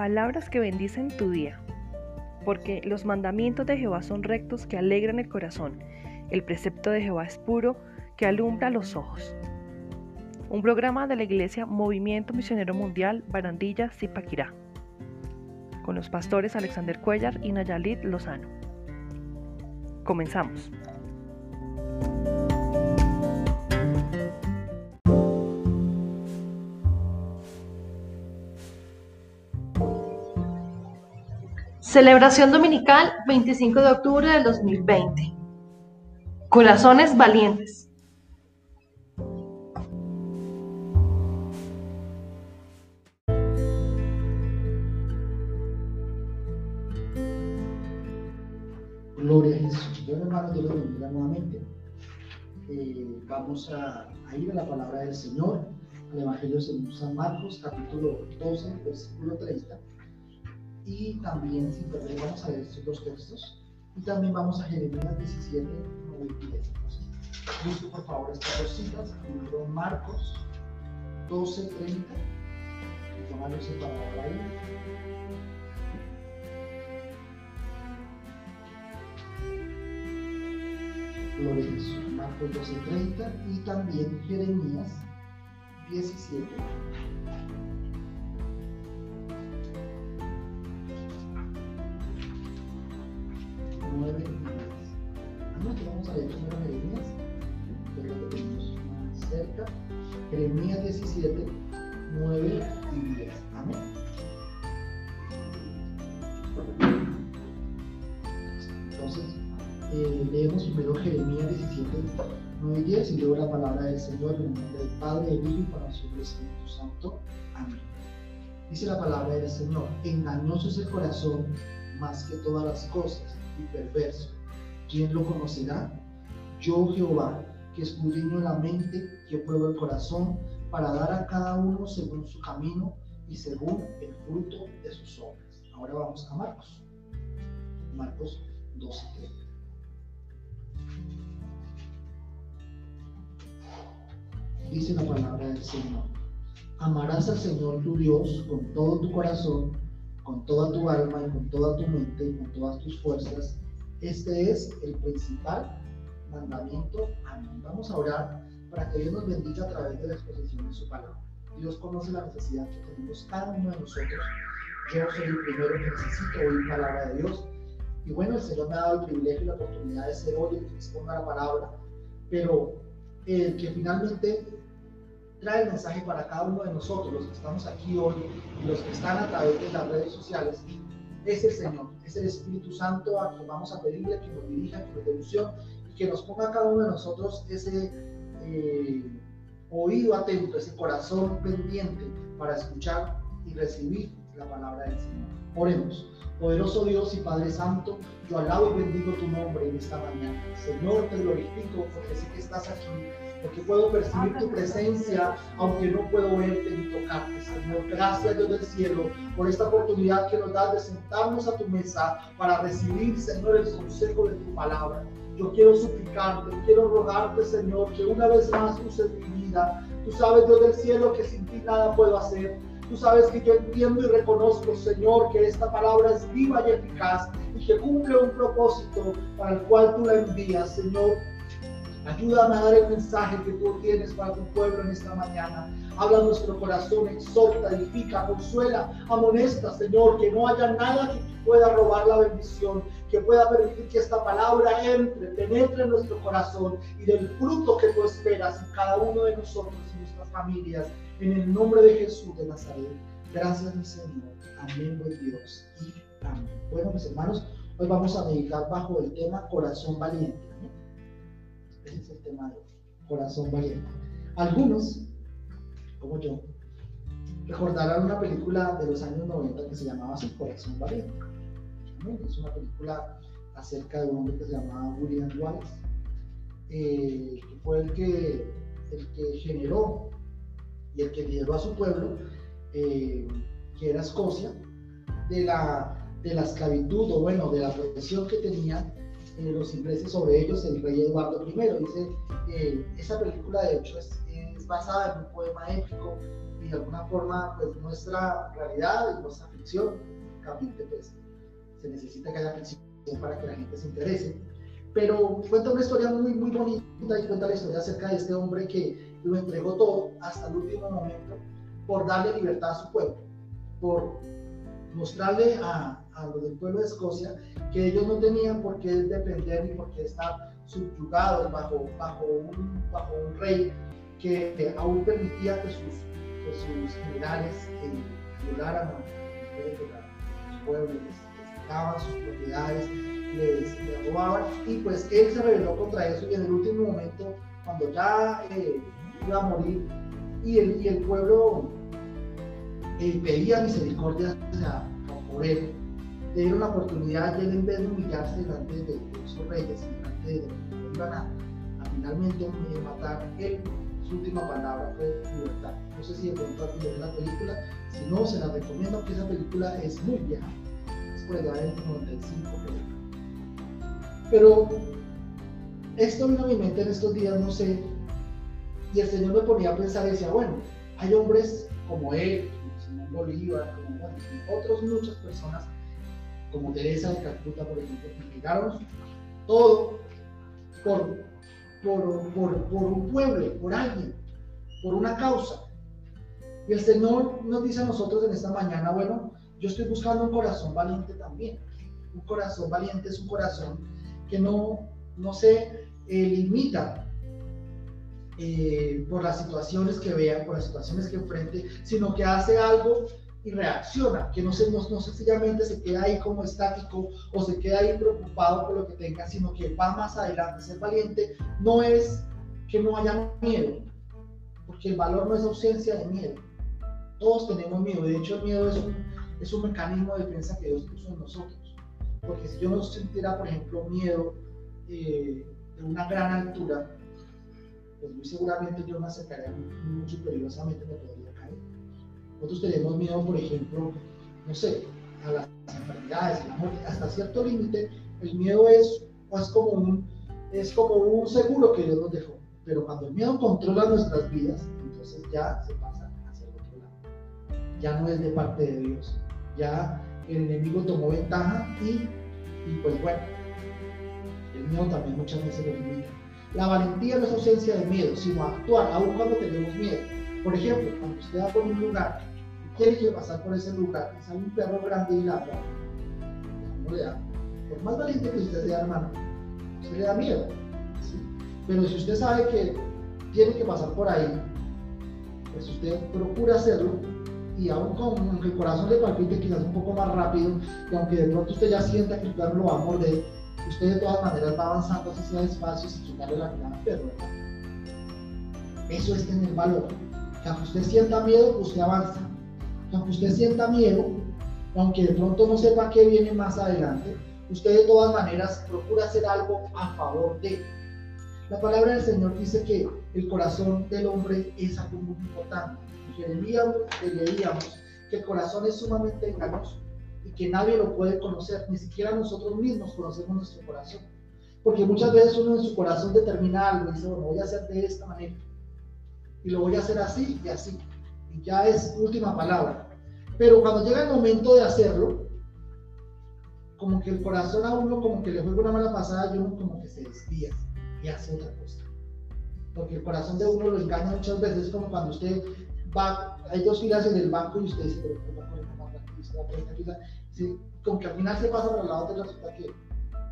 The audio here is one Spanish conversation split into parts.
palabras que bendicen tu día. Porque los mandamientos de Jehová son rectos que alegran el corazón. El precepto de Jehová es puro que alumbra los ojos. Un programa de la Iglesia Movimiento Misionero Mundial Barandilla Zipaquirá. Con los pastores Alexander Cuellar y Nayalit Lozano. Comenzamos. Celebración Dominical 25 de octubre del 2020. Corazones valientes. Gloria a Jesús. Bueno, hermanos, Dios los bendiga nuevamente. Eh, vamos a, ir a la palabra del Señor, al Evangelio según San Marcos, capítulo 12, versículo 30 y también, si vamos a ver estos dos textos. Y también vamos a Jeremías 17, 9 y 10. Entonces, busco por favor estas dos citas, libro Marcos 12, 30, y tomarlo separado ahí. Gloria a Jesús. Marcos 12, 30 y también Jeremías 17. 9 y 10 y luego la palabra del Señor en el nombre del Padre, del Hijo y para nosotros del Espíritu Santo. Amén. Dice la palabra del Señor, engañoso es el corazón más que todas las cosas y perverso. ¿Quién lo conocerá? Yo Jehová, que escudriño la mente, que pruebo el corazón, para dar a cada uno según su camino y según el fruto de sus obras. Ahora vamos a Marcos. Marcos 12. Dice la palabra del Señor. Amarás al Señor tu Dios con todo tu corazón con toda tu alma y con toda tu mente y con todas tus fuerzas. Este es el principal mandamiento. Amén. Vamos a orar para que Dios nos bendiga a través de la exposición de su palabra. Dios conoce la necesidad que tenemos cada uno de nosotros. Yo soy el primero que necesito oír palabra de Dios. Y bueno, el Señor me ha dado el privilegio y la oportunidad de ser hoy el que exponga la palabra, pero el que finalmente trae el mensaje para cada uno de nosotros, los que estamos aquí hoy y los que están a través de las redes sociales, es el Señor, es el Espíritu Santo a quien vamos a pedirle que nos dirija, que nos dé y que nos ponga cada uno de nosotros ese eh, oído atento, ese corazón pendiente para escuchar y recibir la palabra del Señor. Oremos. Poderoso Dios y Padre Santo, yo alabo y bendigo tu nombre en esta mañana. Señor, te glorifico porque sé que estás aquí porque puedo percibir tu presencia, aunque no puedo verte ni tocarte, Señor. Gracias, Dios del cielo, por esta oportunidad que nos das de sentarnos a tu mesa para recibir, Señor, el consejo de tu palabra. Yo quiero suplicarte, quiero rogarte, Señor, que una vez más uses mi vida. Tú sabes, Dios del cielo, que sin ti nada puedo hacer. Tú sabes que yo entiendo y reconozco, Señor, que esta palabra es viva y eficaz y que cumple un propósito para el cual tú la envías, Señor. Ayúdame a dar el mensaje que tú tienes para tu pueblo en esta mañana. Habla nuestro corazón, exhorta, edifica, consuela, amonesta, Señor, que no haya nada que pueda robar la bendición, que pueda permitir que esta palabra entre, penetre en nuestro corazón y del fruto que tú esperas en cada uno de nosotros y nuestras familias. En el nombre de Jesús de Nazaret. Gracias, mi Señor. Amén, buen Dios. Y amén. Bueno, mis hermanos, hoy vamos a meditar bajo el tema corazón valiente. Ese es el tema de Corazón Valiente. Algunos, como yo, recordarán una película de los años 90 que se llamaba así, Corazón Valiente. Es una película acerca de un hombre que se llamaba William Wallace, eh, que fue el que, el que generó y el que lideró a su pueblo, eh, que era Escocia, de la, de la esclavitud o bueno, de la protección que tenía los ingleses sobre ellos el rey Eduardo I. Dice, esa película de hecho es, basada en un poema épico y de alguna forma pues nuestra realidad y nuestra ficción, lógicamente pues se necesita que haya ficción para que la gente se interese. Pero cuenta una historia muy, muy bonita y cuenta la historia acerca de este hombre que lo entregó todo hasta el último momento por darle libertad a su pueblo, por mostrarle a, los del pueblo de Escocia que ellos no tenían por qué depender ni por qué estar subyugados bajo, bajo, un, bajo un rey que aún permitía que sus, que sus generales eh, violaran a los pueblos, les, sus propiedades, les, les, robaban, y pues él se rebeló contra eso y en el último momento, cuando ya eh, iba a morir, y el, y el pueblo eh, pedía misericordia por él, le dieron la oportunidad y él en vez de humillarse delante de, de esos reyes, delante de los iban a, a finalmente matar, él su última palabra fue libertad. No sé si de pronto alguien ve la película, si no, se la recomiendo que esa película es muy vieja, es por allá del 95 Pero esto vino a mi mente en estos días, no sé, y el Señor me ponía a pensar y decía, bueno, hay hombres como él, como Simón Bolívar, como, bueno, otras muchas personas, como Teresa de Calcuta, por ejemplo, que llegaron todo por por, por, por un pueblo, por alguien, por una causa. Y el Señor nos dice a nosotros en esta mañana, bueno, yo estoy buscando un corazón valiente también. Un corazón valiente es un corazón que no, no se eh, limita eh, por las situaciones que vea, por las situaciones que enfrente, sino que hace algo y reacciona, que no, se, no, no, sencillamente se queda ahí como estático o se queda ahí preocupado por lo que tenga, sino que va más adelante. Ser valiente no es que no haya miedo, porque el valor no es ausencia de miedo. Todos tenemos miedo, de hecho el miedo es un, es un mecanismo de defensa que Dios puso en nosotros. Porque si yo no sintiera, por ejemplo, miedo eh, de una gran altura, pues muy seguramente yo me acercaría mucho peligrosamente me podría caer. Nosotros tenemos miedo, por ejemplo, no sé, a las enfermedades, a la. Hasta cierto límite, el miedo es, es, como un, es como un seguro que Dios nos dejó. Pero cuando el miedo controla nuestras vidas, entonces ya se pasa hacia el otro lado. Ya no es de parte de Dios. Ya el enemigo tomó ventaja y, y pues bueno, el miedo también muchas veces lo limita. La valentía no es ausencia de miedo, sino actuar aun cuando tenemos miedo. Por ejemplo, cuando usted va por un lugar quiere que pasar por ese lugar y sale un perro grande y ladra, no le da. Por más valiente que usted sea, hermano, usted le da miedo. Pero si usted sabe que tiene que pasar por ahí, pues usted procura hacerlo y aún con el corazón le palpite quizás un poco más rápido y aunque de pronto usted ya sienta que el perro lo va a morder, usted de todas maneras va avanzando así sea despacio sin quitarle la mirada al perro. Eso es tener valor. Que aunque usted sienta miedo, usted avanza aunque usted sienta miedo, aunque de pronto no sepa qué viene más adelante, usted de todas maneras procura hacer algo a favor de. La palabra del Señor dice que el corazón del hombre es algo muy importante. Leíamos, leíamos que el corazón es sumamente engañoso que nadie lo puede conocer, ni siquiera nosotros mismos conocemos nuestro corazón. Porque muchas veces uno en su corazón determina algo y dice, bueno, voy a hacer de esta manera. Y lo voy a hacer así y así y ya es última palabra. Pero cuando llega el momento de hacerlo, como que el corazón a uno como que le juega una mala pasada y uno como que se desvía y hace otra cosa. Porque el corazón de uno lo engaña muchas veces, es como cuando usted va, hay dos filas en el banco y usted dice, pero. Como que al final se pasa por la otra y resulta que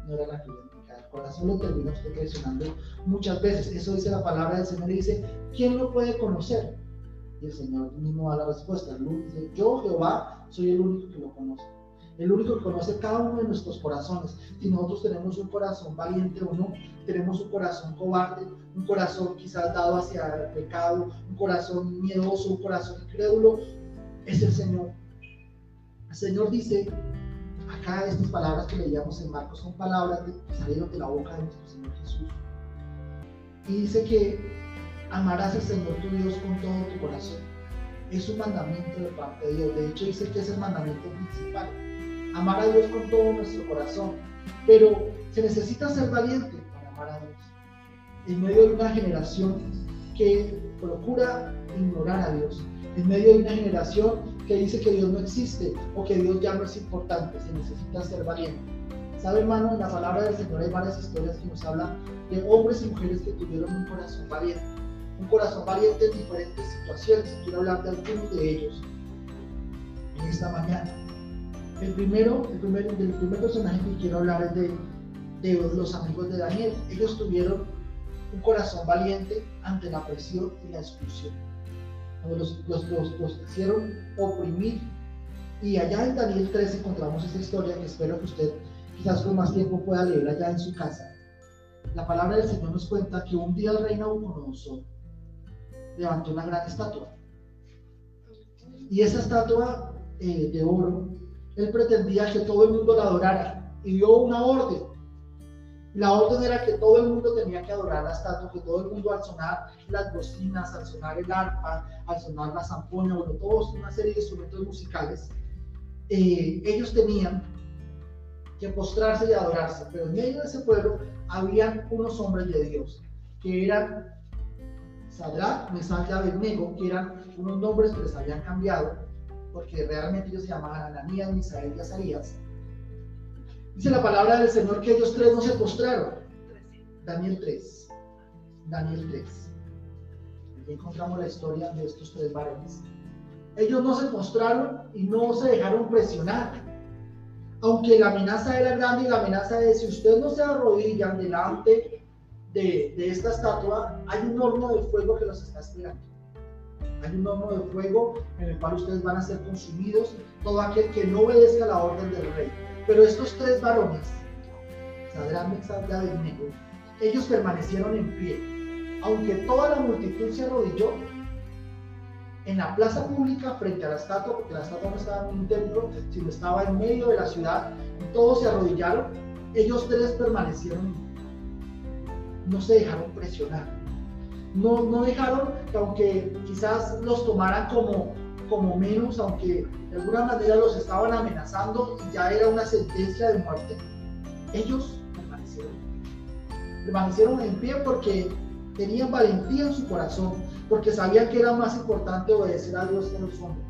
no era la fila El corazón lo termina usted traicionando muchas veces. Eso dice la palabra del Señor y dice, ¿quién lo puede conocer? Y el Señor mismo da la respuesta. Dice, yo Jehová soy el único que lo conoce. El único que conoce cada uno de nuestros corazones. Si nosotros tenemos un corazón valiente o no, tenemos un corazón cobarde, un corazón quizás dado hacia el pecado, un corazón miedoso, un corazón incrédulo, es el Señor. El Señor dice, acá estas palabras que leíamos en Marcos son palabras que salieron de la boca de nuestro Señor Jesús. Y dice que amarás al Señor tu Dios con todo tu corazón. Es un mandamiento de parte de Dios. De hecho, dice que es el mandamiento principal. Amar a Dios con todo nuestro corazón. Pero se necesita ser valiente para amar a Dios. En medio de una generación que procura ignorar a Dios. En medio de una generación que dice que Dios no existe o que Dios ya no es importante, se necesita ser valiente. ¿Sabe, hermano? En la palabra del Señor hay varias historias que nos hablan de hombres y mujeres que tuvieron un corazón valiente. Un corazón valiente en diferentes situaciones. Quiero hablar de algunos de ellos en esta mañana. El primero, el primer, el primer personaje que quiero hablar es de, de los amigos de Daniel. Ellos tuvieron un corazón valiente ante la presión y la exclusión. Los, los, quisieron oprimir. Y allá en Daniel 13 encontramos esta historia que espero que usted quizás con más tiempo pueda leer allá en su casa. La palabra del Señor nos cuenta que un día el rey Nabucodonosor levantó una gran estatua. Y esa estatua eh, de oro, él pretendía que todo el mundo la adorara y dio una orden. La orden era que todo el mundo tenía que adorar la estatua, que todo el mundo al sonar las bocinas, al sonar el arpa, al sonar la zampoña, bueno, todos una serie de instrumentos musicales, eh, ellos tenían que postrarse y adorarse. Pero en medio de ese pueblo habían unos hombres de Dios, que eran Sadrach, Mesach y Abednego, que eran unos nombres que les habían cambiado, porque realmente ellos se llamaban Ananías, Misael y Azarías. Dice la palabra del Señor que ellos tres no se postraron. Daniel 3. Daniel 3. Aquí encontramos la historia de estos tres varones. Ellos no se postraron y no se dejaron presionar aunque la amenaza era grande y la amenaza es, si ustedes no se arrodillan delante de, de, esta estatua, hay un horno de fuego que los está esperando. Hay un horno de fuego en el cual ustedes van a ser consumidos, todo aquel que no obedezca la orden del rey. Pero estos tres varones, Sadrán, Mexad y Abednego, ellos permanecieron en pie. Aunque toda la multitud se arrodilló, en la plaza pública frente a la estatua, porque la estatua no estaba en un templo, sino estaba en medio de la ciudad, y todos se arrodillaron, ellos tres permanecieron, no se dejaron presionar, no, no dejaron que aunque quizás los tomaran como, como menos, aunque de alguna manera los estaban amenazando y ya era una sentencia de muerte, ellos permanecieron, permanecieron en pie porque tenían valentía en su corazón, porque sabían que era más importante obedecer a Dios que a los hombres.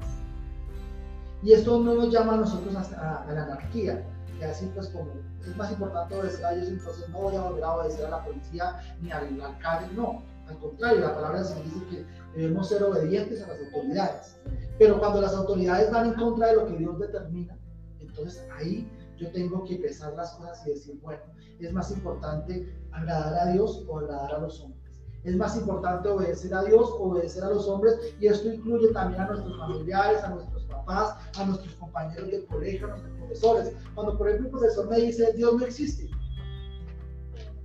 Y esto no nos llama a nosotros a, la anarquía, y así pues como es más importante obedecer a Dios, entonces no voy a volver a obedecer a la policía ni al alcalde, no. Al contrario, la palabra del dice que debemos ser obedientes a las autoridades. Pero cuando las autoridades van en contra de lo que Dios determina, entonces ahí yo tengo que pesar las cosas y decir, bueno, es más importante agradar a Dios o agradar a los hombres. Es más importante obedecer a Dios, obedecer a los hombres, y esto incluye también a nuestros familiares, a nuestros papás, a nuestros compañeros de colegio, a nuestros profesores. Cuando, por ejemplo, un profesor me dice, Dios no existe,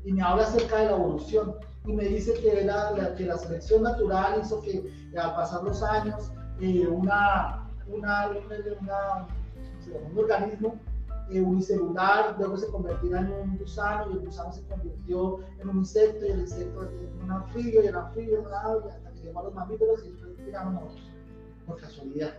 y me habla acerca de la evolución, y me dice que la, que la selección natural hizo que al pasar los años, eh, una, una, una, un organismo eh, unicelular, luego se convertirá en un gusano y el gusano se convirtió en un insecto y el insecto en un anfibio y el anfibio en un ave hasta que llegó a los mamíferos y después llegamos nosotros, por casualidad.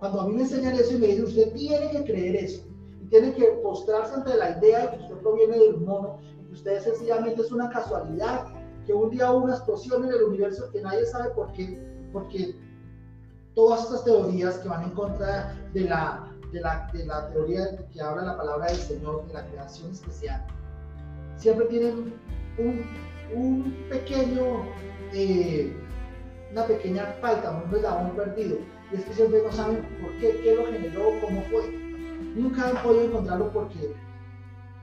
Cuando a mí me enseñan eso y me dicen, usted tiene que creer eso y tiene que postrarse ante la idea de que usted proviene del mono y que usted sencillamente es una casualidad, que un día hubo una explosión en el universo que nadie sabe por qué, porque todas estas teorías que van en contra de la de la, teoría que habla la palabra del Señor, de la creación especial, siempre tienen un, un pequeño, eh, una pequeña falta, un eslabón perdido. Y es que siempre no saben por qué, qué lo generó, cómo fue. Nunca han podido encontrarlo porque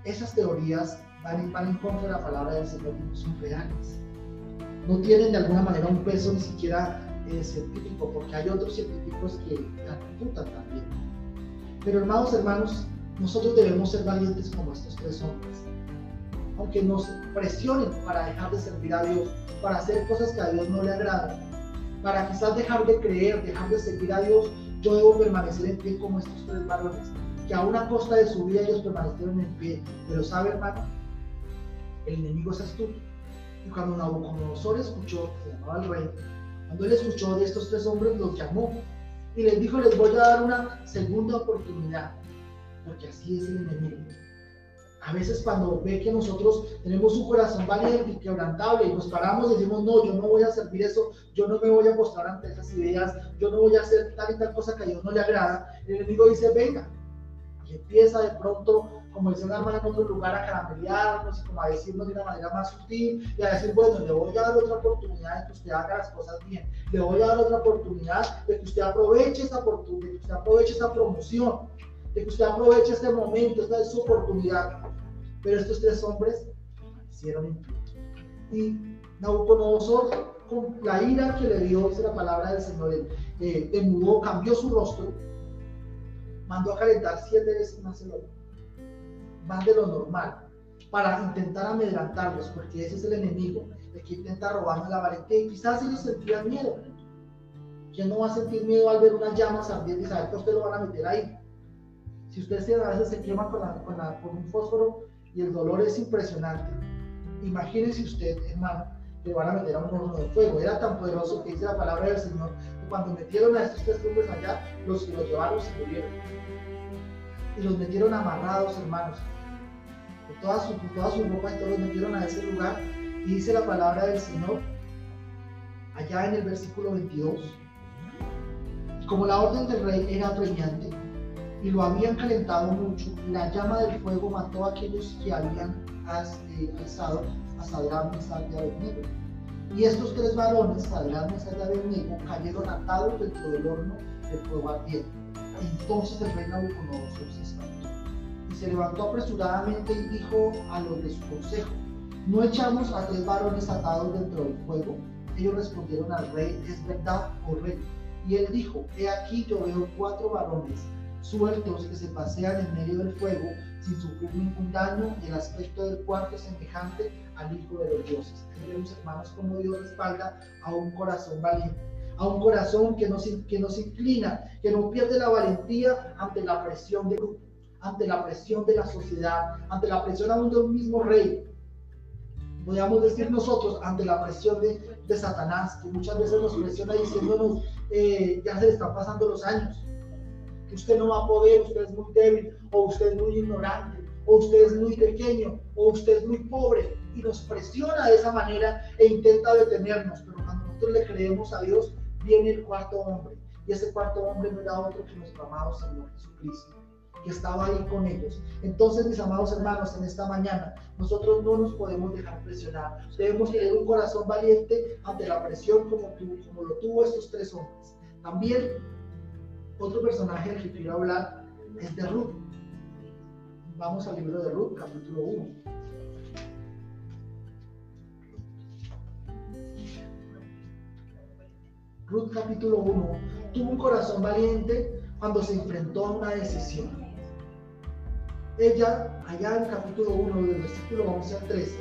esas teorías van, van en contra de la palabra del Señor son reales. No tienen de alguna manera un peso ni siquiera eh, científico, porque hay otros científicos que refutan también. Pero hermanos, hermanos, nosotros debemos ser valientes como estos tres hombres. Aunque nos presionen para dejar de servir a Dios, para hacer cosas que a Dios no le agradan, para quizás dejar de creer, dejar de servir a Dios, yo debo permanecer en pie como estos tres varones, que a una costa de su vida ellos permanecieron en pie. Pero sabe, hermano, el enemigo es astuto. Y cuando Nabucodonosor escuchó, se llamaba el rey, cuando él escuchó de estos tres hombres, los llamó y les dijo, les voy a dar una segunda oportunidad, porque así es el enemigo. A veces cuando ve que nosotros tenemos un corazón valiente y quebrantable y nos paramos y decimos, no, yo no voy a servir eso, yo no me voy a postrar ante esas ideas, yo no voy a hacer tal y tal cosa que a Dios no le agrada, el enemigo dice, venga, y empieza de pronto, como dice una hermana en otro lugar, a caramellarnos y como a decirnos de una manera más sutil y a decir, bueno, le voy a dar otra oportunidad de que usted haga las cosas bien, le voy a dar otra oportunidad de que usted aproveche esa oportunidad, de que usted aproveche esa promoción, de que usted aproveche este momento, esta es su oportunidad. Pero estos tres hombres hicieron impío. Y Nabucodonosor, con la ira que le dio, dice la palabra del Señor, eh, mudó, cambió su rostro, mandó a calentar siete veces más el oro, más de lo normal, para intentar amedrantarlos, porque ese es el enemigo, el que intenta robarme la valentía. Y quizás ellos sentían miedo. ¿Quién no va a sentir miedo al ver unas llamas ardiendo y saber que usted lo van a meter ahí? Si usted se, a veces se quema con, con, un fósforo y el dolor es impresionante, imagínese usted, hermano, que van a meter a un horno de fuego. Era tan poderoso que dice la palabra del Señor que cuando metieron a estos tres hombres allá, los que los llevaron se murieron. Y los metieron amarrados, hermanos. Con toda su, toda su ropa y todos los metieron a ese lugar. Y dice la palabra del Señor, allá en el versículo 22. Como la orden del rey era apremiante, y lo habían calentado mucho, la llama del fuego mató a aquellos que habían eh, alzado a Sadrach, Mesach y Abednego. Y estos tres varones, Sadrach, Mesach y Abednego, cayeron atados dentro del horno del fuego ardiente. Entonces el rey Nabucodonosor se espantó y se levantó apresuradamente y dijo a los de su consejo, ¿no echamos a tres varones atados dentro del fuego? Ellos respondieron al rey, es verdad, oh rey. Y él dijo, he aquí yo veo cuatro varones sueltos que se pasean en medio del fuego sin sufrir ningún daño y el aspecto del cuarto es semejante al Hijo de los dioses. Vemos, hermanos, como Dios respalda a un corazón valiente, a un corazón que no, que no se inclina, que no pierde la valentía ante la presión del grupo, ante la presión de la sociedad, ante la presión aún de un mismo rey. Podríamos decir nosotros ante la presión de, de Satanás, que muchas veces nos presiona diciéndonos, eh, ya se le están pasando los años, usted no va a poder, usted es muy débil, o usted es muy ignorante, o usted es muy pequeño, o usted es muy pobre, y nos presiona de esa manera e intenta detenernos. Pero cuando nosotros le creemos a Dios, viene el cuarto hombre, y ese cuarto hombre no era otro que nuestro amado Señor Jesucristo que estaba ahí con ellos. Entonces, mis amados hermanos, en esta mañana, nosotros no nos podemos dejar presionar. Debemos tener un corazón valiente ante la presión como, como lo tuvo estos tres hombres. También otro personaje del que quiero hablar es de Ruth. Vamos al libro de Ruth, capítulo 1. Ruth capítulo 1 tuvo un corazón valiente cuando se enfrentó a una decisión. Ella, allá en capítulo 1, del versículo 11 al 13,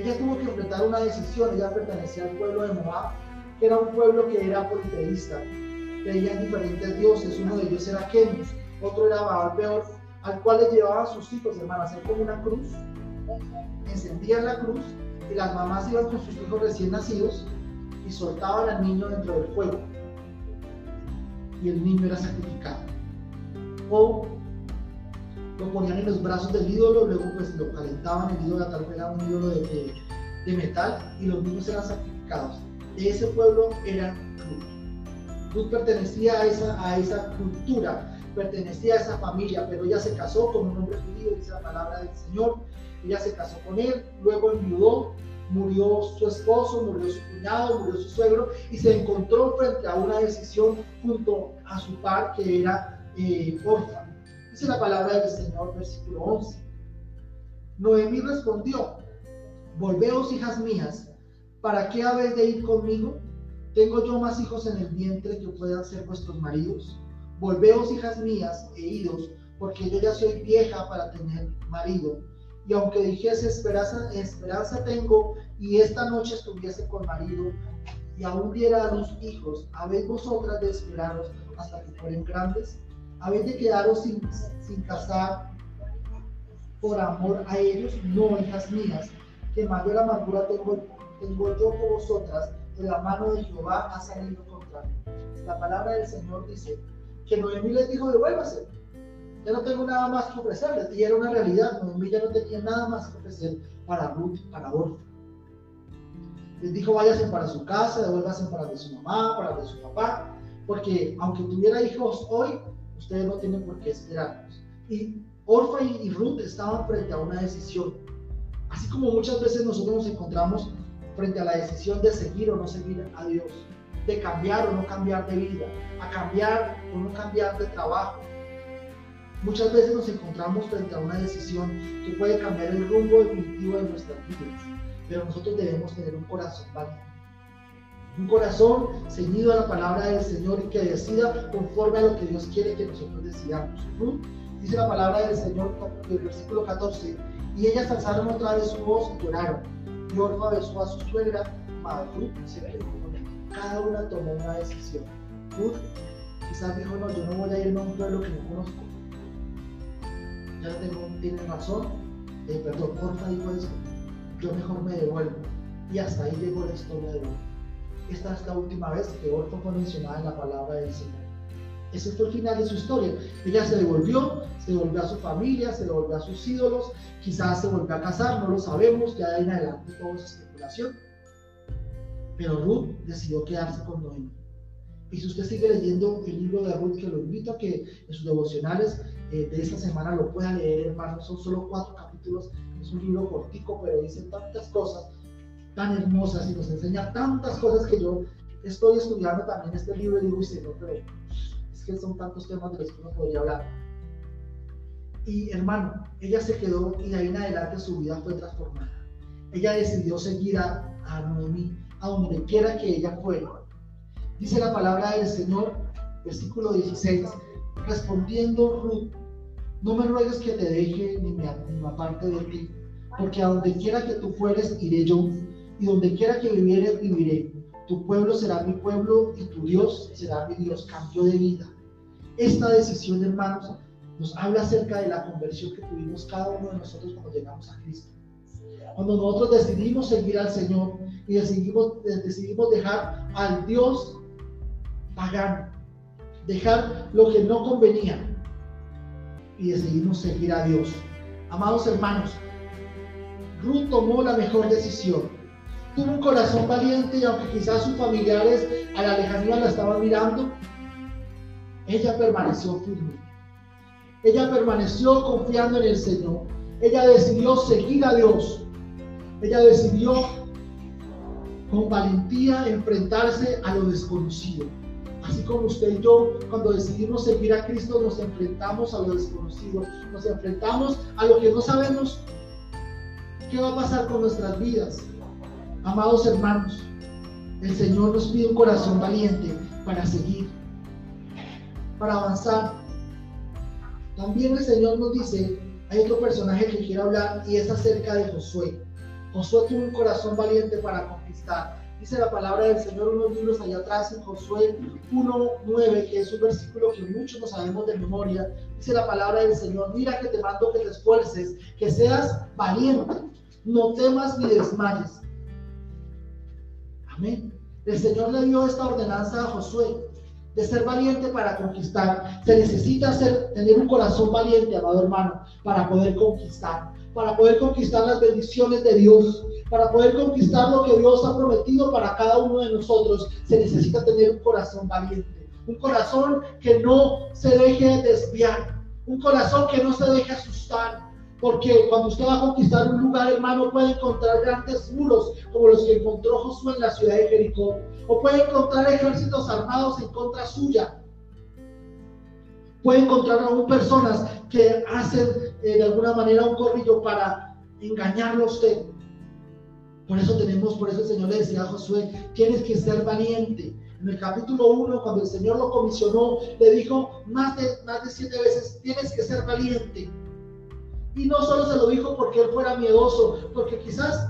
ella tuvo que enfrentar una decisión. Ella pertenecía al pueblo de Moab, que era un pueblo que era politeísta, veían diferentes dioses, uno de ellos era Kemus, otro era Baal Peor, al cual le llevaban sus hijos, hermanas, hacer como una cruz, encendían la cruz y las mamás iban con sus hijos recién nacidos y soltaban al niño dentro del fuego y el niño era sacrificado. O lo ponían en los brazos del ídolo, luego pues lo calentaban, el ídolo tal vez era un ídolo de, de, metal y los niños eran sacrificados. De ese pueblo era cruz. Ruth pertenecía a esa, a esa cultura, pertenecía a esa familia, pero ella se casó con un hombre judío, dice la palabra del Señor. Ella se casó con él, luego enviudó, murió su esposo, murió su cuñado, murió su suegro y se encontró frente a una decisión junto a su par que era eh, Dice la palabra del Señor, versículo 11. Noemí respondió, volveos hijas mías, ¿para qué habéis de ir conmigo? ¿Tengo yo más hijos en el vientre que puedan ser vuestros maridos? Volveos, hijas mías, e idos, porque yo ya soy vieja para tener marido. Y aunque dijese esperanza, esperanza tengo, y esta noche estuviese con marido, y aún diera a los hijos, ¿habéis vosotras de esperaros hasta que fueren grandes? ¿Habéis de quedaros sin, sin casar por amor a ellos? No, hijas mías, que mayor amargura tengo, tengo yo por vosotras de la mano de Jehová ha salido contra mí. La palabra del Señor dice que Noemí les dijo, devuélvase, ya no tengo nada más que ofrecerles. Y era una realidad, Noemí ya no tenía nada más que ofrecer para Ruth, para Orfa. Les dijo, váyanse para su casa, devuélvanse para de su mamá, para de su papá, porque aunque tuviera hijos hoy, ustedes no tienen por qué esperarlos. Y Orfa y Ruth estaban frente a una decisión. Así como muchas veces nosotros nos encontramos frente a la decisión de seguir o no seguir a Dios, de cambiar o no cambiar de vida, a cambiar o no cambiar de trabajo. Muchas veces nos encontramos frente a una decisión que puede cambiar el rumbo definitivo de nuestras vidas, pero nosotros debemos tener un corazón valiente. Un corazón ceñido a la palabra del Señor y que decida conforme a lo que Dios quiere que nosotros decidamos. dice la palabra del Señor en el versículo 14, y ellas alzaron otra vez su voz y lloraron. Y Orfa besó a su suegra, mas Ruth se quedó con ella. Cada una tomó una decisión. Ruth quizás dijo, no, yo no voy a irme a un pueblo que no conozco. Ya tiene razón. Eh, perdón, Orfa dijo eso. Yo mejor me devuelvo. Y hasta ahí llegó la historia de Orfa. Esta es la última vez que Orfa fue mencionada en la palabra del Señor. Ese fue el final de su historia. Ella se devolvió, se devolvió a su familia, se devolvió a sus ídolos, quizás se volvió a casar, no lo sabemos, ya de en adelante todo es especulación. Pero Ruth decidió quedarse con Noemi. Y si usted sigue leyendo el libro de Ruth, que lo invito a que en sus devocionales eh, de esta semana lo pueda leer, hermano, son solo cuatro capítulos, es un libro cortico, pero dice tantas cosas tan hermosas y nos enseña tantas cosas que yo estoy estudiando también este libro y digo, Señor, pero que son tantos temas de los que uno podría hablar. Y hermano, ella se quedó y de ahí en adelante su vida fue transformada. Ella decidió seguir a, a Noemí, a donde quiera que ella fuera. Dice la palabra del Señor, versículo 16, respondiendo Ruth, no me ruegues que te deje ni me, ni me aparte de ti, porque a donde quiera que tú fueres iré yo, y donde quiera que vivieres viviré. Tu pueblo será mi pueblo y tu Dios será mi Dios. Cambio de vida. Esta decisión, hermanos, nos habla acerca de la conversión que tuvimos cada uno de nosotros cuando llegamos a Cristo. Cuando nosotros decidimos seguir al Señor y decidimos, decidimos dejar al Dios pagano, dejar lo que no convenía y decidimos seguir a Dios. Amados hermanos, Ruth tomó la mejor decisión. Tuvo un corazón valiente y aunque quizás sus familiares a la lejanía la estaban mirando, ella permaneció firme. Ella permaneció confiando en el Señor. Ella decidió seguir a Dios. Ella decidió con valentía enfrentarse a lo desconocido. Así como usted y yo, cuando decidimos seguir a Cristo, nos enfrentamos a lo desconocido. Nos enfrentamos a lo que no sabemos. ¿Qué va a pasar con nuestras vidas? Amados hermanos, el Señor nos pide un corazón valiente para seguir para avanzar. También el Señor nos dice, hay otro personaje que quiero hablar y es acerca de Josué. Josué tuvo un corazón valiente para conquistar. Dice la palabra del Señor unos libros allá atrás en Josué 1.9, que es un versículo que muchos no sabemos de memoria. Dice la palabra del Señor, mira que te mando que te esfuerces, que seas valiente, no temas ni desmayes. Amén. El Señor le dio esta ordenanza a Josué de ser valiente para conquistar. Se necesita ser, tener un corazón valiente, amado hermano, para poder conquistar, para poder conquistar las bendiciones de Dios, para poder conquistar lo que Dios ha prometido para cada uno de nosotros. Se necesita tener un corazón valiente, un corazón que no se deje desviar, un corazón que no se deje asustar, porque cuando usted va a conquistar un lugar, hermano, puede encontrar grandes muros como los que encontró Josué en la ciudad de Jericó. O puede encontrar ejércitos armados en contra suya. Puede encontrar aún personas que hacen eh, de alguna manera un corrillo para engañarlo a usted. Por eso tenemos, por eso el Señor le decía a Josué, tienes que ser valiente. En el capítulo 1, cuando el Señor lo comisionó, le dijo más de, más de siete veces, tienes que ser valiente. Y no solo se lo dijo porque él fuera miedoso, porque quizás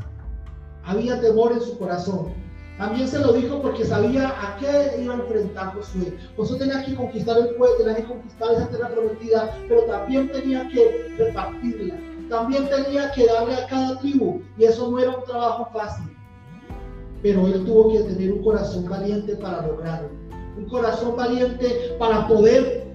había temor en su corazón. También se lo dijo porque sabía a qué iba a enfrentar Josué. Josué tenía que conquistar el pueblo, tenía que conquistar esa tierra prometida, pero también tenía que repartirla. También tenía que darle a cada tribu. Y eso no era un trabajo fácil. Pero él tuvo que tener un corazón valiente para lograrlo. Un corazón valiente para poder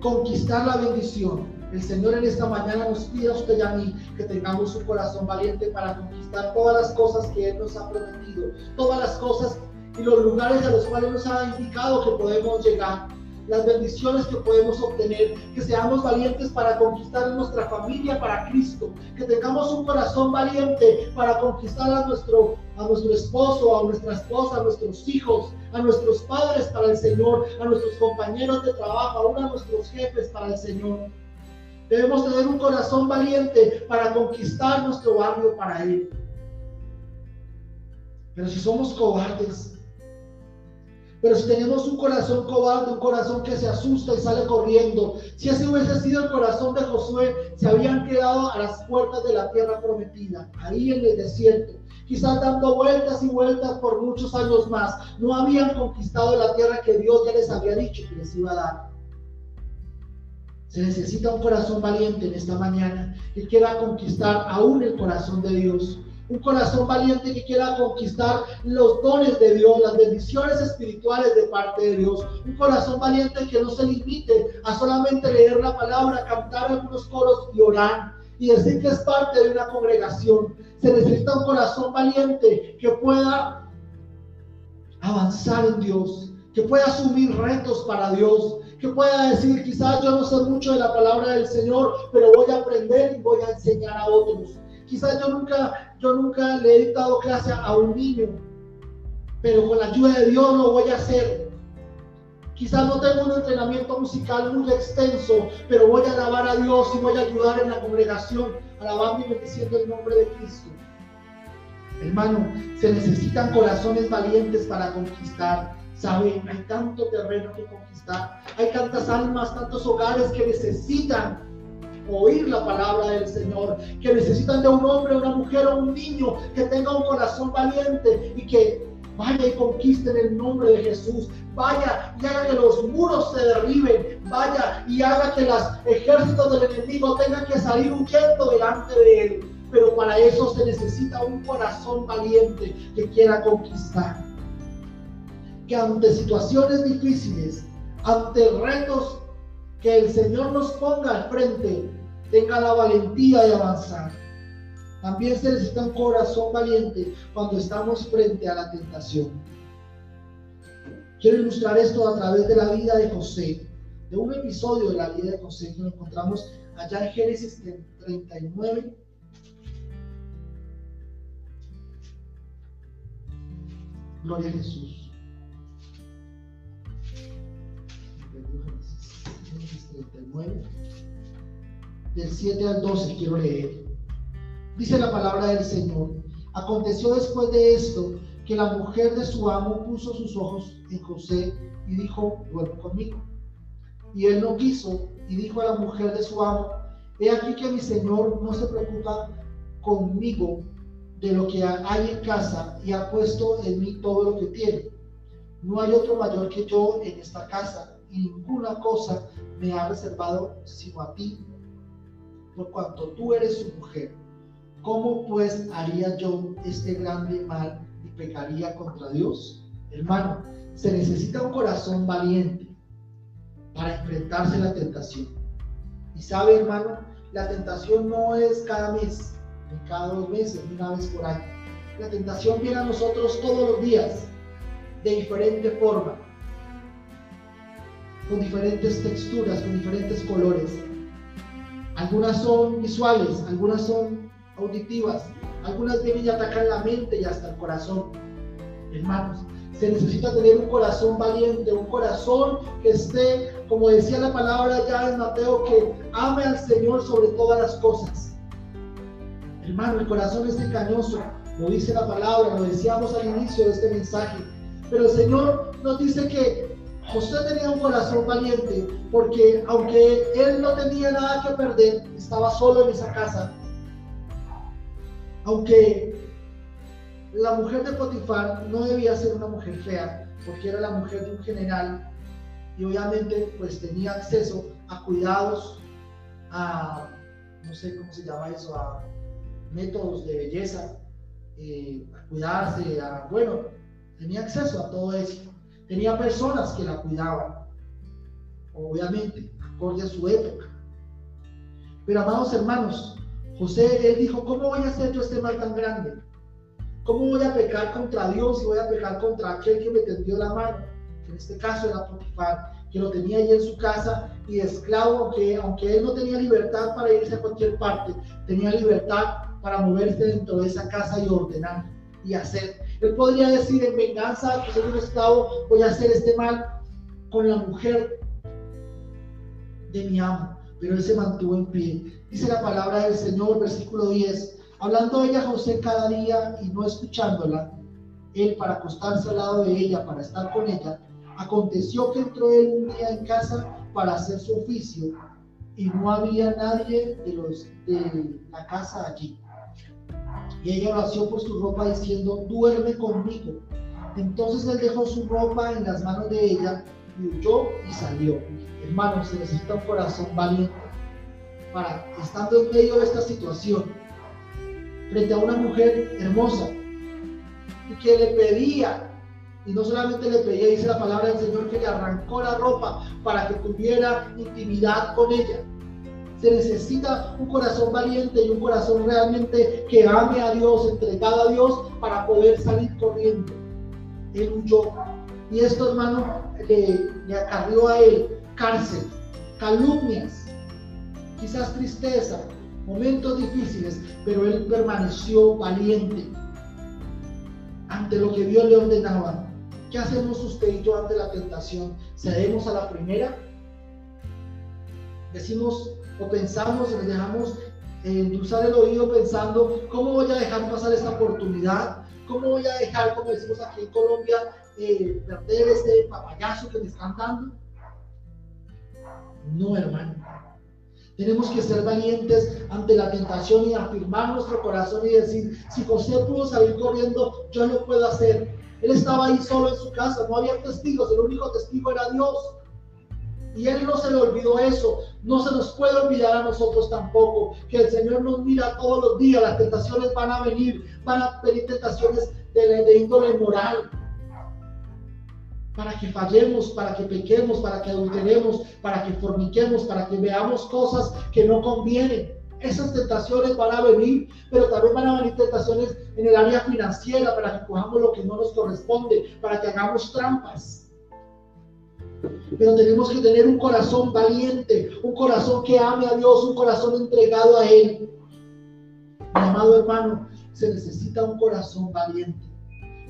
conquistar la bendición. El Señor en esta mañana nos pide a usted y a mí que tengamos un corazón valiente para conquistar todas las cosas que Él nos ha prometido, todas las cosas y los lugares a los cuales nos ha indicado que podemos llegar las bendiciones que podemos obtener, que seamos valientes para conquistar nuestra familia para Cristo, que tengamos un corazón valiente para conquistar a nuestro, a nuestro esposo, a nuestra esposa, a nuestros hijos, a nuestros padres para el Señor, a nuestros compañeros de trabajo, aún a nuestros jefes para el Señor. Debemos tener un corazón valiente para conquistar nuestro barrio para Él. Pero si somos cobardes, pero si tenemos un corazón cobarde, un corazón que se asusta y sale corriendo, si ese hubiese sido el corazón de Josué, se habían quedado a las puertas de la tierra prometida, ahí en el desierto, quizás dando vueltas y vueltas por muchos años más, no habían conquistado la tierra que Dios ya les había dicho que les iba a dar. Se necesita un corazón valiente en esta mañana que quiera conquistar aún el corazón de Dios un corazón valiente que quiera conquistar los dones de Dios, las bendiciones espirituales de parte de Dios. Un corazón valiente que no se limite a solamente leer la palabra, cantar algunos coros y orar y decir que es parte de una congregación. Se necesita un corazón valiente que pueda avanzar en Dios, que pueda asumir retos para Dios, que pueda decir, quizás yo no sé mucho de la palabra del Señor, pero voy a aprender y voy a enseñar a otros. Quizás yo nunca, yo nunca le he dado clase a un niño, pero con la ayuda de Dios lo voy a hacer. Quizás no tengo un entrenamiento musical muy extenso, pero voy a alabar a Dios y voy a ayudar en la congregación, alabando y bendiciendo el nombre de Cristo. Hermano, se necesitan corazones valientes para conquistar. Saben, hay tanto terreno que conquistar, hay tantas almas, tantos hogares que necesitan oír la palabra del Señor, que necesitan de un hombre, una mujer o un niño que tenga un corazón valiente y que vaya y conquiste en el nombre de Jesús, vaya y haga que los muros se derriben, vaya y haga que los ejércitos del enemigo tengan que salir huyendo delante de él. Pero para eso se necesita un corazón valiente que quiera conquistar. Que ante situaciones difíciles, ante retos que el Señor nos ponga al frente, tenga la valentía de avanzar. También se necesita un corazón valiente cuando estamos frente a la tentación. Quiero ilustrar esto a través de la vida de José, de un episodio de la vida de José que nos encontramos allá en Génesis 39. Gloria a Jesús. Del 7 al 12 quiero leer. Dice la palabra del Señor. Aconteció después de esto que la mujer de su amo puso sus ojos en José y dijo, duerme conmigo. Y él no quiso y dijo a la mujer de su amo, he aquí que mi Señor no se preocupa conmigo de lo que hay en casa y ha puesto en mí todo lo que tiene. No hay otro mayor que yo en esta casa y ninguna cosa me ha reservado sino a ti, por cuanto tú eres su mujer. ¿Cómo pues haría yo este grande mal y pecaría contra Dios? Hermano, se necesita un corazón valiente para enfrentarse a la tentación. Y sabe, hermano, la tentación no es cada mes, ni cada dos meses, ni una vez por año. La tentación viene a nosotros todos los días, de diferente forma con diferentes texturas, con diferentes colores. Algunas son visuales, algunas son auditivas, algunas vienen y atacan la mente y hasta el corazón. Hermanos, se necesita tener un corazón valiente, un corazón que esté, como decía la palabra ya en Mateo, que ame al Señor sobre todas las cosas. Hermano, el corazón es engañoso, lo dice la palabra, lo decíamos al inicio de este mensaje. Pero el Señor nos dice que José tenía un corazón valiente porque aunque él no tenía nada que perder, estaba solo en esa casa. Aunque la mujer de Potifar no debía ser una mujer fea, porque era la mujer de un general y obviamente pues tenía acceso a cuidados, a, no sé cómo se llama eso, a métodos de belleza, eh, a cuidarse, a, bueno, tenía acceso a todo eso. Tenía personas que la cuidaban. obviamente, acorde a su época. Pero amados hermanos, José, él dijo, ¿cómo voy a hacer yo este mal tan grande? ¿Cómo voy a pecar contra Dios y voy a pecar contra aquel que me tendió la mano? En este caso era Potifar, que lo tenía ahí en su casa y esclavo, aunque, aunque él no tenía libertad para irse a cualquier parte, tenía libertad para moverse dentro de esa casa y ordenar y hacer. Él podría decir en venganza, soy un esclavo, voy a hacer este mal con la mujer de mi amo, pero él se mantuvo en pie. Dice la palabra del Señor, versículo 10, hablando ella José cada día y no escuchándola, él para acostarse al lado de ella, para estar con ella, aconteció que entró él un día en casa para hacer su oficio y no había nadie de los de la casa allí. Y ella lo por su ropa diciendo, duerme conmigo. Entonces él dejó su ropa en las manos de ella y huyó y salió. Hermanos, se necesita un corazón valiente para, estando en medio de esta situación, frente a una mujer hermosa y que le pedía, y no solamente le pedía, dice la palabra del Señor, que le arrancó la ropa para que tuviera intimidad con ella. Se necesita un corazón valiente y un corazón realmente que ame a Dios, entregado a Dios, para poder salir corriendo. Él huyó. Y esto, hermano, le, le acarrió a él cárcel, calumnias, quizás tristeza, momentos difíciles, pero él permaneció valiente ante lo que Dios le ordenaba. ¿Qué hacemos usted y yo ante la tentación? ¿Cedemos a la primera? Decimos o pensamos nos dejamos usar el oído pensando, ¿cómo voy a dejar pasar esta oportunidad? ¿Cómo voy a dejar, como decimos aquí en Colombia, eh, perder este papayazo que me están dando? No, hermano. Tenemos que ser valientes ante la tentación y afirmar nuestro corazón y decir, si José pudo salir corriendo, yo lo puedo hacer. Él estaba ahí solo en su casa, no había testigos, el único testigo era Dios. Y él no se le olvidó eso. No se nos puede olvidar a nosotros tampoco que el Señor nos mira todos los días. Las tentaciones van a venir, van a venir tentaciones de, de índole moral, para que fallemos, para que pequemos, para que adulteremos, para que forniquemos, para que veamos cosas que no convienen. Esas tentaciones van a venir, pero también van a venir tentaciones en el área financiera para que cojamos lo que no nos corresponde, para que hagamos trampas. Pero tenemos que tener un corazón valiente, un corazón que ame a Dios, un corazón entregado a Él. Mi amado hermano, se necesita un corazón valiente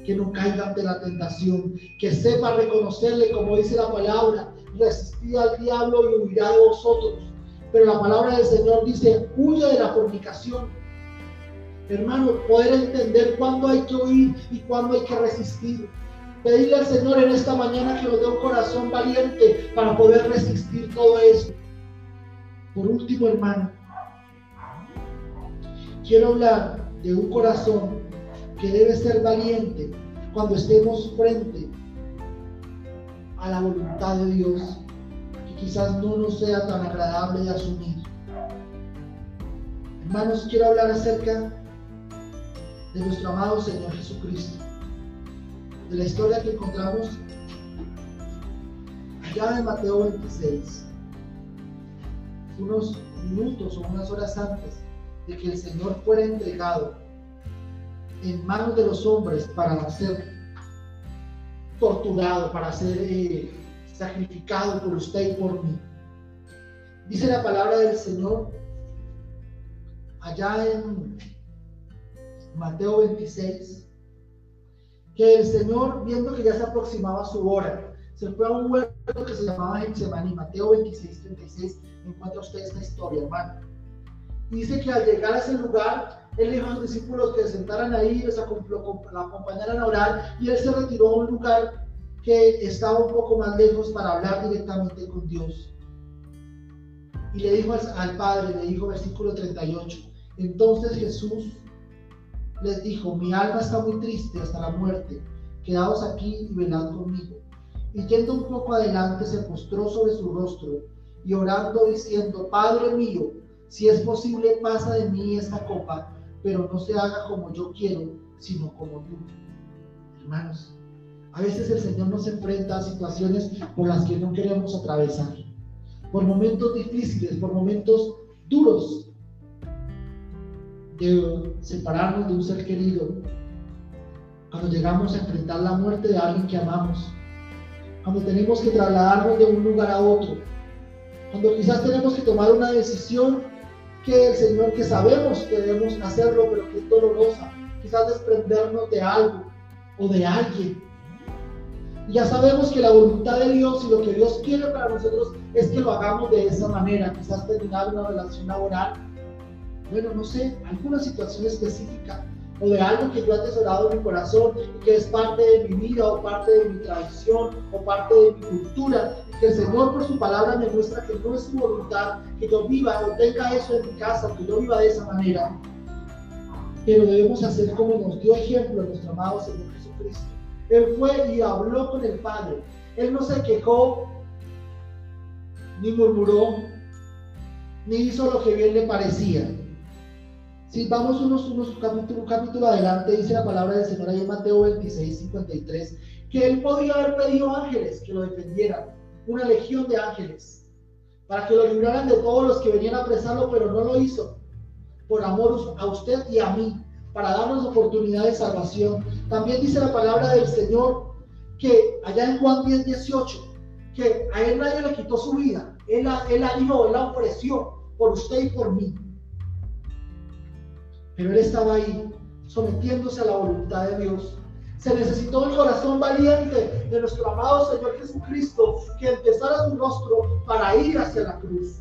que no caiga ante la tentación, que sepa reconocerle, como dice la palabra, resistir al diablo y huirá de vosotros. Pero la palabra del Señor dice, huye de la fornicación. Hermano, poder entender cuándo hay que huir y cuándo hay que resistir. Pedirle al Señor en esta mañana que nos dé un corazón valiente para poder resistir todo eso. Por último, hermano, quiero hablar de un corazón que debe ser valiente cuando estemos frente a la voluntad de Dios, que quizás no nos sea tan agradable de asumir. Hermanos, quiero hablar acerca de nuestro amado Señor Jesucristo, la historia que encontramos allá en Mateo 26, unos minutos o unas horas antes de que el Señor fuera entregado en manos de los hombres para ser torturado, para ser eh, sacrificado por usted y por mí. Dice la palabra del Señor allá en Mateo 26, que el Señor, viendo que ya se aproximaba su hora, se fue a un huerto que se llamaba Getsemaní. Mateo 26, 36, encuentra usted esta historia, hermano. Dice que al llegar a ese lugar, él dijo a sus discípulos que se sentaran ahí, les acompañaran a orar, y él se retiró a un lugar que estaba un poco más lejos para hablar directamente con Dios. Y le dijo al Padre, le dijo versículo 38, entonces Jesús les dijo, mi alma está muy triste hasta la muerte, quedaos aquí y velad conmigo. Y yendo un poco adelante se postró sobre su rostro y orando diciendo, Padre mío, si es posible, pasa de mí esta copa, pero no se haga como yo quiero, sino como tú. Hermanos, a veces el Señor nos enfrenta a situaciones por las que no queremos atravesar. por momentos difíciles, por momentos duros, de separarnos de un ser querido, cuando llegamos a enfrentar la muerte de alguien que amamos, cuando tenemos que trasladarnos de un lugar a otro, cuando quizás tenemos que tomar una decisión que el Señor, que sabemos que debemos hacerlo, pero que es dolorosa, quizás desprendernos de algo o de alguien. Ya sabemos que la voluntad de Dios y lo que Dios quiere para nosotros es que lo hagamos de esa manera, quizás terminar una relación laboral, bueno, no sé, alguna situación específica o de algo que yo he atesorado en mi corazón y que es parte de mi vida o parte de mi tradición o parte de mi cultura y que el Señor por su palabra me muestra que no es su voluntad que yo viva o tenga eso en mi casa, que yo viva de esa manera. Pero debemos hacer como nos dio ejemplo nuestro amado Señor Jesucristo. Él fue y habló con el Padre. Él no se quejó, ni murmuró, ni hizo lo que bien le parecía. Si vamos unos, unos un capítulo adelante, dice la palabra del Señor ahí en Mateo 26, 53, que él podía haber pedido ángeles que lo defendieran, una legión de ángeles, para que lo libraran de todos los que venían a apresarlo, pero no lo hizo, por amor a usted y a mí, para darnos oportunidad de salvación. También dice la palabra del Señor que allá en Juan 10, 18, que a él nadie le quitó su vida, él la, él la dio, él la ofreció por usted y por mí. Pero él estaba ahí, sometiéndose a la voluntad de Dios. Se necesitó el corazón valiente de nuestro amado Señor Jesucristo que empezara su rostro para ir hacia la cruz.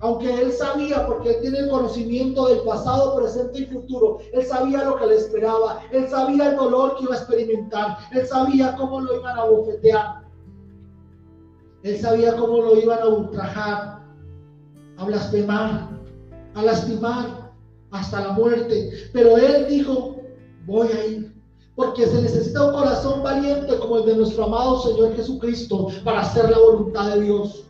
Aunque él sabía, porque él tiene el conocimiento del pasado, presente y futuro, él sabía lo que le esperaba, él sabía el dolor que iba a experimentar, él sabía cómo lo iban a bofetear, él sabía cómo lo iban a ultrajar, a blasfemar, a lastimar, hasta la muerte. Pero él dijo, voy a ir. Porque se necesita un corazón valiente como el de nuestro amado Señor Jesucristo para hacer la voluntad de Dios.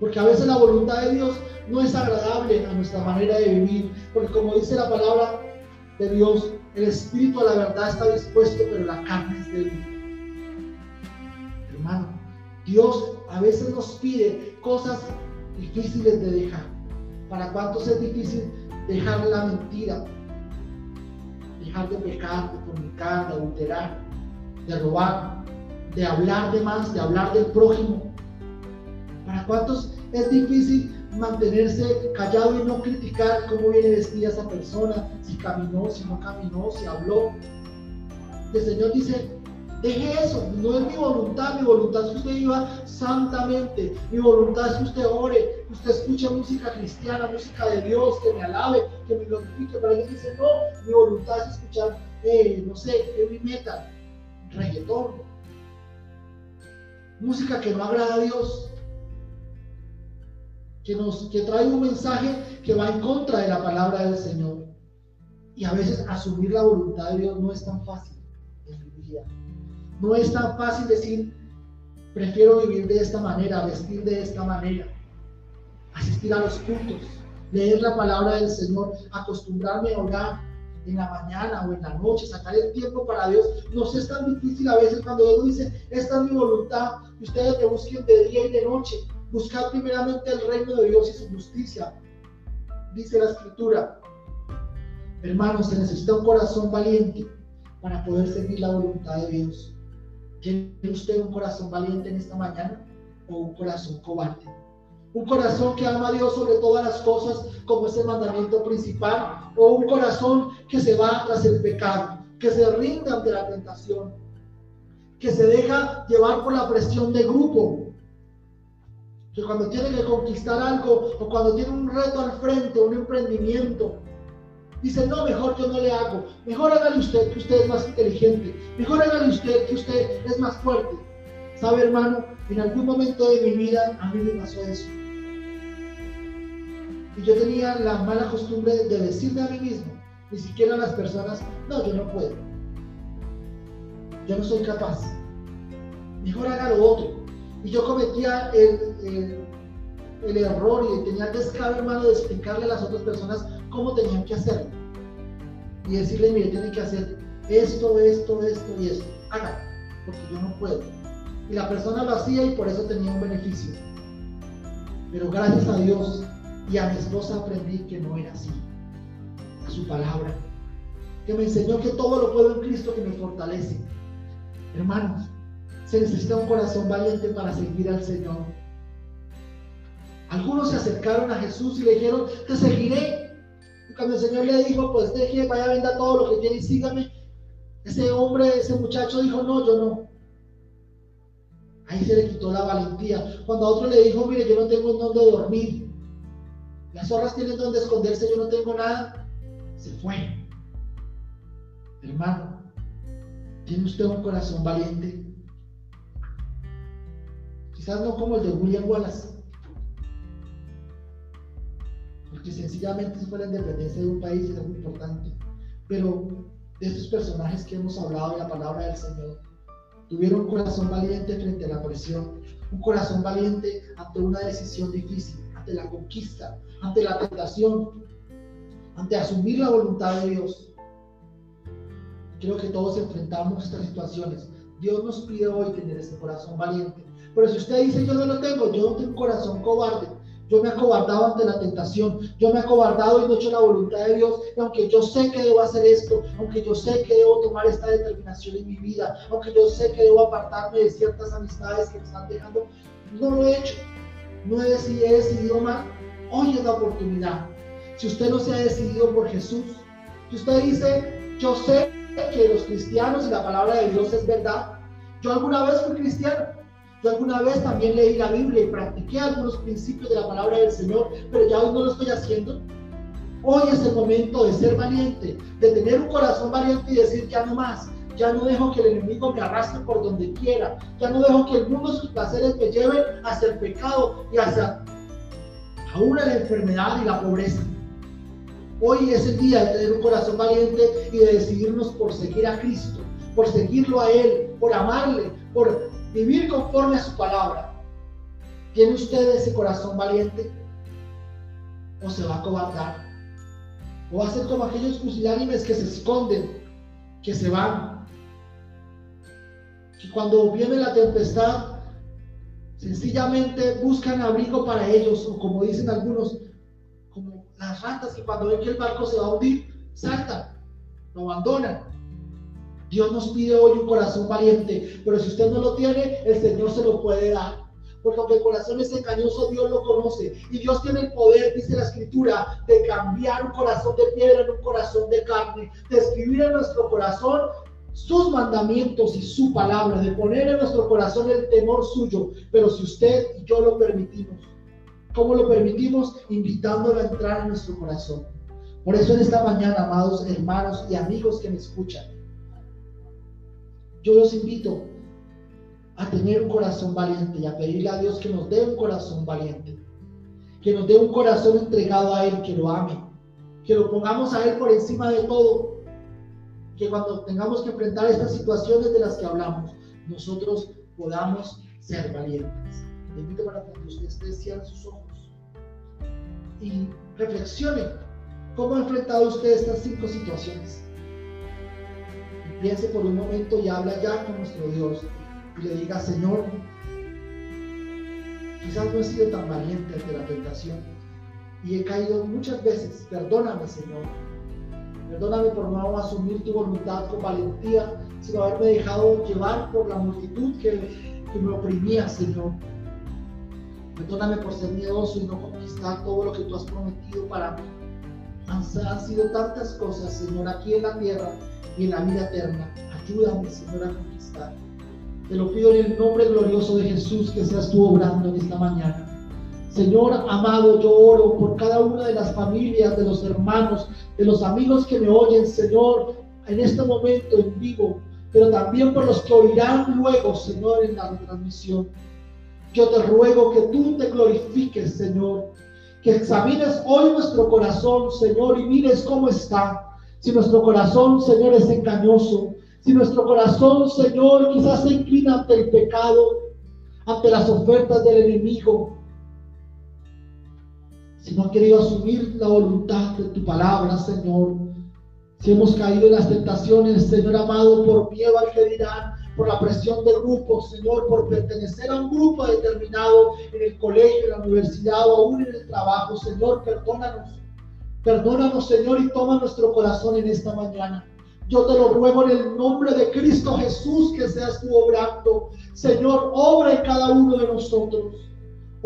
Porque a veces la voluntad de Dios no es agradable a nuestra manera de vivir. Porque como dice la palabra de Dios, el espíritu a la verdad está dispuesto, pero la carne es débil. Hermano, Dios a veces nos pide cosas difíciles de dejar. ¿Para cuántos es difícil dejar la mentira? Dejar de pecar, de comunicar, de adulterar, de robar, de hablar de más, de hablar del prójimo. ¿Para cuántos es difícil mantenerse callado y no criticar cómo viene vestida esa persona, si caminó, si no caminó, si habló? El Señor dice, Deje eso, no es mi voluntad, mi voluntad es que usted viva santamente, mi voluntad es que usted ore, usted escuche música cristiana, música de Dios, que me alabe, que me glorifique, pero ellos dicen, no, mi voluntad es escuchar, eh, no sé, heavy metal, reggaetón, música que no agrada a Dios, que, nos, que trae un mensaje que va en contra de la palabra del Señor. Y a veces asumir la voluntad de Dios no es tan fácil en mi vida. No es tan fácil decir, prefiero vivir de esta manera, vestir de esta manera, asistir a los cultos, leer la palabra del Señor, acostumbrarme a orar en la mañana o en la noche, sacar el tiempo para Dios. Nos es tan difícil a veces cuando Dios dice, esta es mi voluntad, que ustedes me busquen de día y de noche. Buscar primeramente el reino de Dios y su justicia. Dice la escritura. Hermanos, se necesita un corazón valiente para poder seguir la voluntad de Dios. ¿Tiene usted un corazón valiente en esta mañana o un corazón cobarde? Un corazón que ama a Dios sobre todas las cosas como es el mandamiento principal o un corazón que se va tras el pecado, que se rinde ante la tentación, que se deja llevar por la presión de grupo, que cuando tiene que conquistar algo o cuando tiene un reto al frente, un emprendimiento, Dice, no, mejor yo no le hago. Mejor hágale usted, que usted es más inteligente. Mejor hágale usted, que usted es más fuerte. ¿Sabe, hermano? En algún momento de mi vida a mí me pasó eso. Y yo tenía la mala costumbre de decirme a mí mismo, ni siquiera a las personas, no, yo no puedo. Yo no soy capaz. Mejor haga lo otro. Y yo cometía el, el error y tenía el descaro, hermano, de explicarle a las otras personas cómo tenían que hacerlo. Y decirle, mire, tienen que hacer esto, esto, esto y esto. Hagan, porque yo no puedo. Y la persona lo hacía y por eso tenía un beneficio. Pero gracias a Dios y a mi esposa aprendí que no era así. A su palabra. Que me enseñó que todo lo puedo en Cristo que me fortalece. Hermanos, se necesita un corazón valiente para seguir al Señor. Algunos se acercaron a Jesús y le dijeron, te seguiré. Cuando el Señor le dijo, pues deje, vaya, venda todo lo que tiene y sígame. Ese hombre, ese muchacho dijo, no, yo no. Ahí se le quitó la valentía. Cuando a otro le dijo, mire, yo no tengo dónde dormir. Las zorras tienen donde esconderse, yo no tengo nada. Se fue. Hermano, ¿tiene usted un corazón valiente? Quizás no como el de William Wallace. Porque sencillamente fue la independencia de un país es muy importante. Pero de estos personajes que hemos hablado de la palabra del Señor, tuvieron un corazón valiente frente a la presión, un corazón valiente ante una decisión difícil, ante la conquista, ante la tentación, ante asumir la voluntad de Dios. Creo que todos enfrentamos estas situaciones. Dios nos pide hoy tener ese corazón valiente. Pero si usted dice, yo no lo tengo, yo tengo un corazón cobarde, yo me he acobardado ante la tentación. Yo me he acobardado y no he hecho la voluntad de Dios. Y aunque yo sé que debo hacer esto, aunque yo sé que debo tomar esta determinación en mi vida, aunque yo sé que debo apartarme de ciertas amistades que me están dejando, no lo he hecho. No he decidido, he decidido mal. Hoy es la oportunidad. Si usted no se ha decidido por Jesús, si usted dice, yo sé que los cristianos y la palabra de Dios es verdad. Yo alguna vez fui cristiano, yo alguna vez también leí la Biblia y practiqué algunos principios de la palabra del Señor, pero ya hoy no lo estoy haciendo. Hoy es el momento de ser valiente, de tener un corazón valiente y decir ya no más. Ya no dejo que el enemigo me arrastre por donde quiera. Ya no dejo que el mundo sus placeres me lleven hacia el pecado y hacia aún la enfermedad y la pobreza. Hoy es el día de tener un corazón valiente y de decidirnos por seguir a Cristo, por seguirlo a Él, por amarle, por vivir conforme a su palabra. ¿Tiene usted ese corazón valiente? ¿O se va a cobardar? ¿O va a ser como aquellos fusilánimes que se esconden, que se van? Que cuando viene la tempestad, sencillamente buscan abrigo para ellos, o como dicen algunos, como las ratas que cuando ven que el barco se va a hundir, saltan, lo abandonan. Dios nos pide hoy un corazón valiente, pero si usted no lo tiene, el Señor se lo puede dar. Porque aunque el corazón es engañoso, Dios lo conoce. Y Dios tiene el poder, dice la escritura, de cambiar un corazón de piedra en un corazón de carne, de escribir en nuestro corazón sus mandamientos y su palabra, de poner en nuestro corazón el temor suyo. Pero si usted y yo lo permitimos, ¿cómo lo permitimos? Invitándolo a entrar en nuestro corazón. Por eso en esta mañana, amados hermanos y amigos que me escuchan, yo los invito a tener un corazón valiente y a pedirle a Dios que nos dé un corazón valiente, que nos dé un corazón entregado a Él, que lo ame, que lo pongamos a Él por encima de todo, que cuando tengamos que enfrentar estas situaciones de las que hablamos, nosotros podamos ser valientes. Le invito para que usted cierre sus ojos y reflexione cómo ha enfrentado usted estas cinco situaciones piense por un momento y habla ya con nuestro Dios y le diga, Señor, quizás no he sido tan valiente ante la tentación y he caído muchas veces. Perdóname, Señor. Perdóname por no asumir tu voluntad con valentía, sino haberme dejado llevar por la multitud que, que me oprimía, Señor. Perdóname por ser miedoso y no conquistar todo lo que tú has prometido para mí. Han sido tantas cosas, Señor, aquí en la tierra y en la vida eterna. Ayúdame, Señor, a conquistar. Te lo pido en el nombre glorioso de Jesús que seas tú obrando en esta mañana. Señor amado, yo oro por cada una de las familias, de los hermanos, de los amigos que me oyen, Señor, en este momento en vivo, pero también por los que oirán luego, Señor, en la transmisión. Yo te ruego que tú te glorifiques, Señor, que examines hoy nuestro corazón, Señor, y mires cómo está. Si nuestro corazón, Señor, es engañoso, si nuestro corazón, Señor, quizás se inclina ante el pecado, ante las ofertas del enemigo, si no ha querido asumir la voluntad de tu palabra, Señor, si hemos caído en las tentaciones, Señor amado, por miedo al que dirán, por la presión del grupo, Señor, por pertenecer a un grupo determinado en el colegio, en la universidad o aún en el trabajo. Señor, perdónanos. Perdónanos, Señor, y toma nuestro corazón en esta mañana. Yo te lo ruego en el nombre de Cristo Jesús que seas tú obrando. Señor, obra en cada uno de nosotros.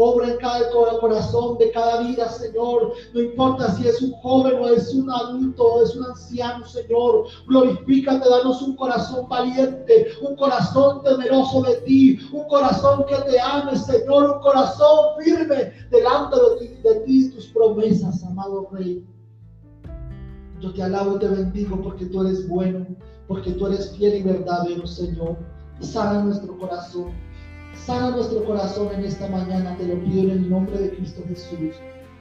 Obra en cada corazón de cada vida, Señor. No importa si es un joven o es un adulto o es un anciano, Señor. Glorifícate, danos un corazón valiente, un corazón temeroso de ti, un corazón que te ame, Señor, un corazón firme delante de ti, de ti tus promesas, amado Rey. Yo te alabo y te bendigo porque tú eres bueno, porque tú eres fiel y verdadero, Señor. Sana nuestro corazón. Sana nuestro corazón en esta mañana. Te lo pido en el nombre de Cristo Jesús.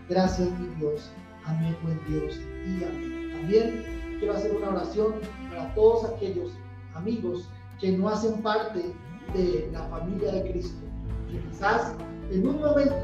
Gracias, mi Dios. Amén, buen Dios. Y amén. También quiero hacer una oración para todos aquellos amigos que no hacen parte de la familia de Cristo. Que quizás en un momento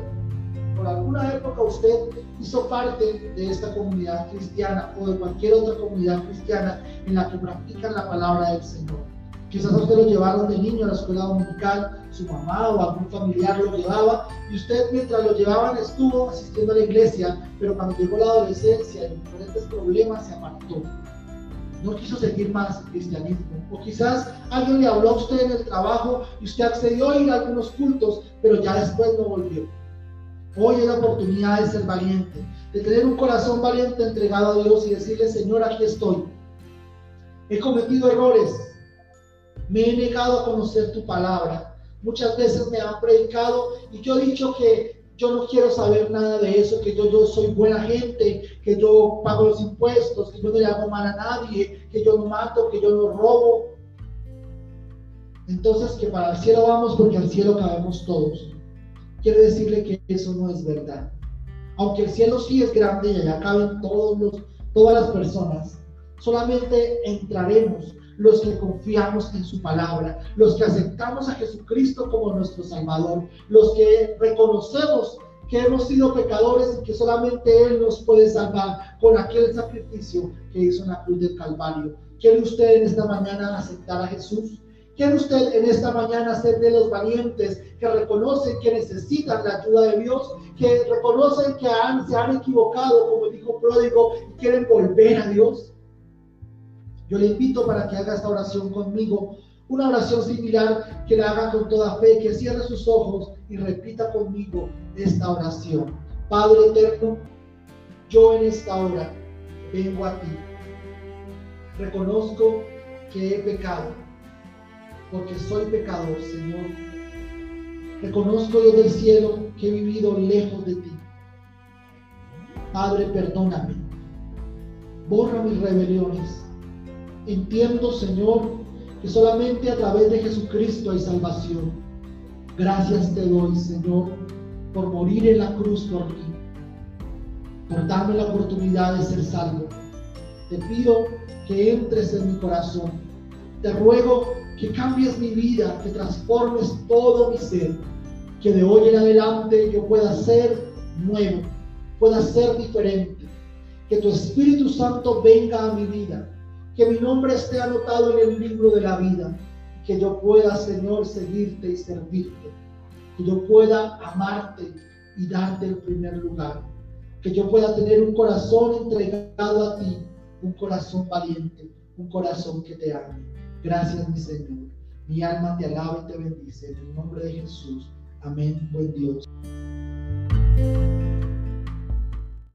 por alguna época usted hizo parte de esta comunidad cristiana o de cualquier otra comunidad cristiana en la que practican la palabra del Señor. Quizás usted lo llevaron de niño a la escuela dominical, su mamá o algún familiar lo llevaba y usted mientras lo llevaban estuvo asistiendo a la iglesia, pero cuando llegó la adolescencia y diferentes problemas se apartó. No quiso seguir más el cristianismo. O quizás alguien le habló a usted en el trabajo y usted accedió a ir a algunos cultos, pero ya después no volvió. Hoy es la oportunidad de ser valiente, de tener un corazón valiente entregado a Dios y decirle, Señor, aquí estoy. He cometido errores, me he negado a conocer tu palabra. Muchas veces me han predicado y yo he dicho que yo no quiero saber nada de eso, que yo, soy buena gente, que yo pago los impuestos, que yo no le hago mal a nadie, que yo no mato, que yo no robo. Entonces que para el cielo vamos porque al cielo cabemos todos quiero decirle que eso no es verdad. Aunque el cielo sí es grande y allá caben todos todas las personas, solamente entraremos los que confiamos en su palabra, los que aceptamos a Jesucristo como nuestro Salvador, los que reconocemos que hemos sido pecadores y que solamente Él nos puede salvar con aquel sacrificio que hizo en la cruz del Calvario. ¿Quiere usted en esta mañana aceptar a Jesús? ¿Quiere usted en esta mañana ser de los valientes que reconocen que necesitan la ayuda de Dios, que reconocen que se han equivocado, como dijo pródigo, y quieren volver a Dios? Yo le invito para que haga esta oración conmigo, una oración similar que la haga con toda fe, que cierre sus ojos y repita conmigo esta oración. Padre eterno, yo en esta hora vengo a ti. Reconozco que he pecado porque soy pecador, Señor. Reconozco, Dios del cielo, que he vivido lejos de ti. Padre, perdóname. Borra mis rebeliones. Entiendo, Señor, que solamente a través de Jesucristo hay salvación. Gracias te doy, Señor, por morir en la cruz por mí, por darme la oportunidad de ser salvo. Te pido que entres en mi corazón. Te ruego que cambies mi vida, que transformes todo mi ser, que de hoy en adelante yo pueda ser nuevo, pueda ser diferente, que tu Espíritu Santo venga a mi vida, que mi nombre esté anotado en el libro de la vida, que yo pueda, Señor, seguirte y servirte, que yo pueda amarte y darte el primer lugar, que yo pueda tener un corazón entregado a ti, un corazón valiente, un corazón que te ame. Gracias, mi Señor. Mi alma te alaba y te bendice. En el nombre de Jesús. Amén, buen Dios.